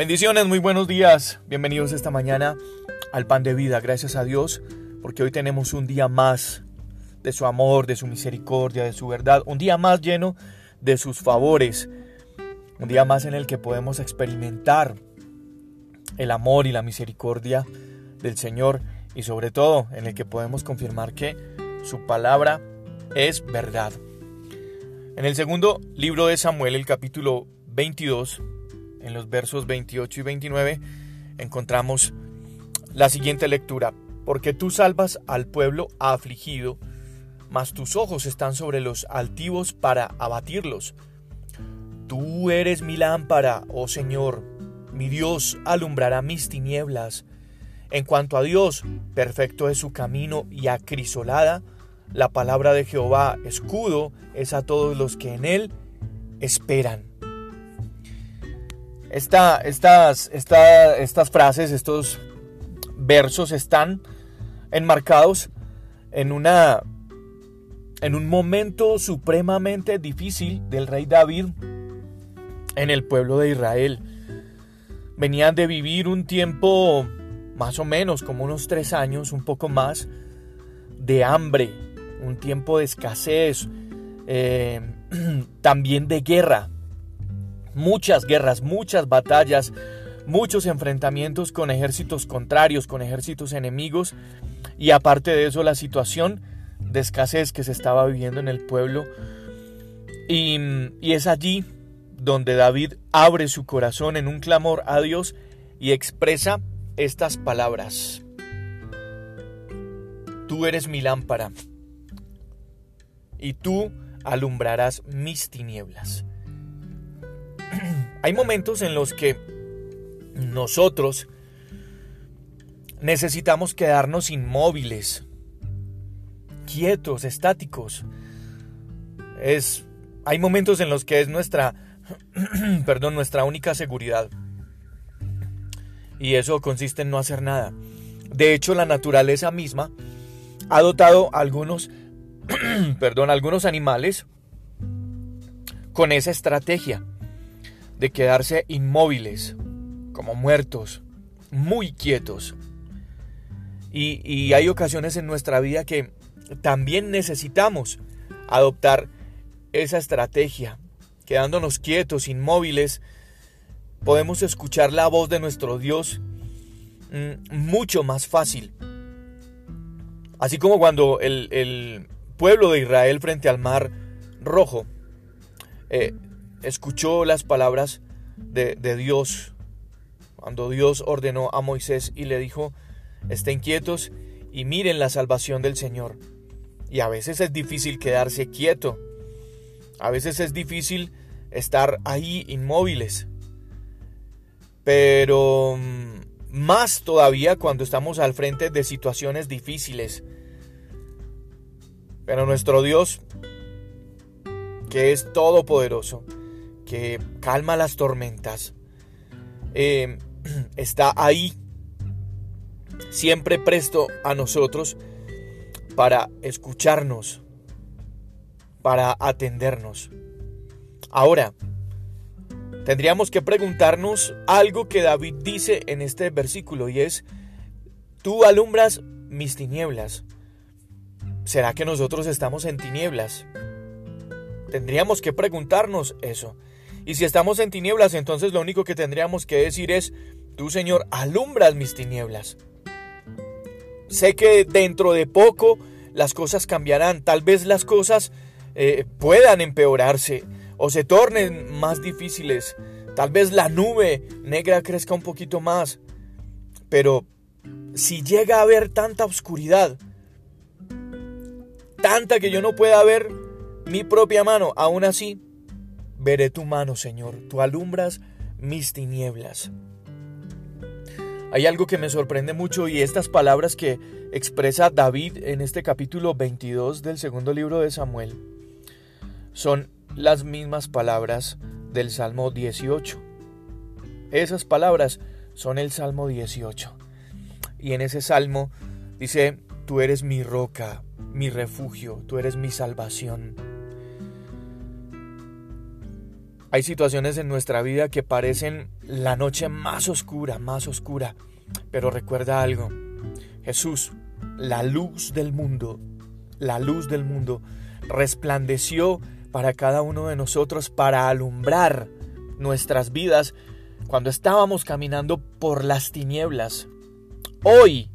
Bendiciones, muy buenos días. Bienvenidos esta mañana al pan de vida. Gracias a Dios porque hoy tenemos un día más de su amor, de su misericordia, de su verdad. Un día más lleno de sus favores. Un día más en el que podemos experimentar el amor y la misericordia del Señor y sobre todo en el que podemos confirmar que su palabra es verdad. En el segundo libro de Samuel, el capítulo 22, en los versos 28 y 29 encontramos la siguiente lectura. Porque tú salvas al pueblo afligido, mas tus ojos están sobre los altivos para abatirlos. Tú eres mi lámpara, oh Señor, mi Dios alumbrará mis tinieblas. En cuanto a Dios, perfecto es su camino y acrisolada, la palabra de Jehová, escudo, es a todos los que en él esperan estas, estas frases, estos versos están enmarcados en una en un momento supremamente difícil del rey David en el pueblo de Israel. Venían de vivir un tiempo más o menos como unos tres años, un poco más, de hambre, un tiempo de escasez, eh, también de guerra muchas guerras, muchas batallas, muchos enfrentamientos con ejércitos contrarios, con ejércitos enemigos y aparte de eso la situación de escasez que se estaba viviendo en el pueblo. Y, es allí donde David abre su corazón en un clamor a Dios y expresa estas palabras. Tú eres mi lámpara y tú alumbrarás mis tinieblas. Hay momentos en los que nosotros necesitamos quedarnos inmóviles, quietos, estáticos. Es hay momentos en los que es nuestra perdón, nuestra única seguridad. Y eso consiste en no hacer nada. De hecho, la naturaleza misma ha dotado algunos perdón, algunos animales con esa estrategia de quedarse inmóviles, como muertos, muy quietos. Y, hay ocasiones en nuestra vida que también necesitamos adoptar esa estrategia. Quedándonos quietos, inmóviles, podemos escuchar la voz de nuestro Dios mm, mucho más fácil. Así como cuando el, pueblo de Israel frente al mar rojo eh, escuchó las palabras de, Dios cuando Dios ordenó a Moisés y le dijo, estén quietos y miren la salvación del Señor. Y a veces es difícil quedarse quieto. A veces es difícil estar ahí inmóviles. Pero mm, más todavía cuando estamos al frente de situaciones difíciles. Pero nuestro Dios, que es todopoderoso, que calma las tormentas, eh, está ahí, siempre presto a nosotros para escucharnos, para atendernos. Ahora, tendríamos que preguntarnos algo que David dice en este versículo y es, tú alumbras mis tinieblas. ¿Será que nosotros estamos en tinieblas? Tendríamos que preguntarnos eso. Y si estamos en tinieblas, entonces lo único que tendríamos que decir es, tú Señor, alumbras mis tinieblas. Sé que dentro de poco las cosas cambiarán, tal vez las cosas eh, puedan empeorarse o se tornen más difíciles, tal vez la nube negra crezca un poquito más, pero si llega a haber tanta oscuridad, tanta que yo no pueda ver mi propia mano, aún así, Veré tu mano, Señor, tú alumbras mis tinieblas. Hay algo que me sorprende mucho y estas palabras que expresa David en este capítulo 22 del segundo libro de Samuel son las mismas palabras del Salmo 18. Esas palabras son el Salmo 18. Y en ese salmo dice, tú eres mi roca, mi refugio, tú eres mi salvación. Hay situaciones en nuestra vida que parecen la noche más oscura, más oscura. Pero recuerda algo, Jesús, la luz del mundo, la luz del mundo, resplandeció para cada uno de nosotros para alumbrar nuestras vidas cuando estábamos caminando por las tinieblas. Hoy,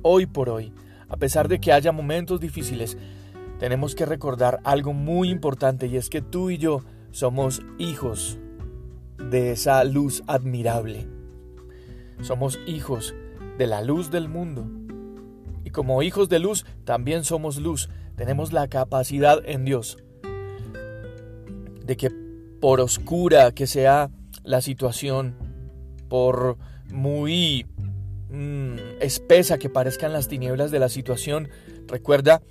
hoy por hoy, a pesar de que haya momentos difíciles, tenemos que recordar algo muy importante y es que tú y yo somos hijos de esa luz admirable. Somos hijos de la luz del mundo. Y como hijos de luz, también somos luz. Tenemos la capacidad en Dios de que por oscura que sea la situación, por muy mm, espesa que parezcan las tinieblas de la situación, recuerda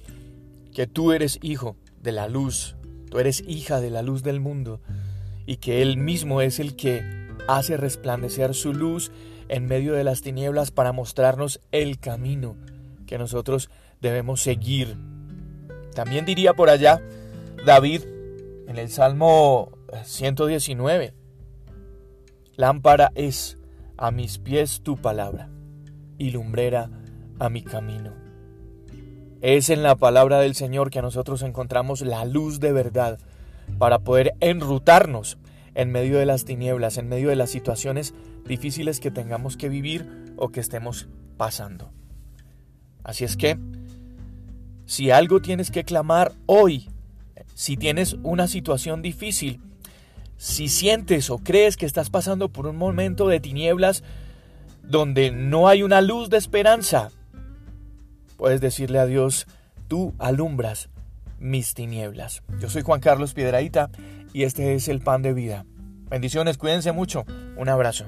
que tú eres hijo de la luz, tú eres hija de la luz del mundo y que Él mismo es el que hace resplandecer su luz en medio de las tinieblas para mostrarnos el camino que nosotros debemos seguir. También diría por allá David en el Salmo 119, Lámpara es a mis pies tu palabra y lumbrera a mi camino. Es en la palabra del Señor que nosotros encontramos la luz de verdad para poder enrutarnos en medio de las tinieblas, en medio de las situaciones difíciles que tengamos que vivir o que estemos pasando. Así es que, si algo tienes que clamar hoy, si tienes una situación difícil, si sientes o crees que estás pasando por un momento de tinieblas donde no hay una luz de esperanza, puedes decirle a Dios, tú alumbras mis tinieblas. Yo soy Juan Carlos Piedraíta y este es el pan de vida. Bendiciones, cuídense mucho. Un abrazo.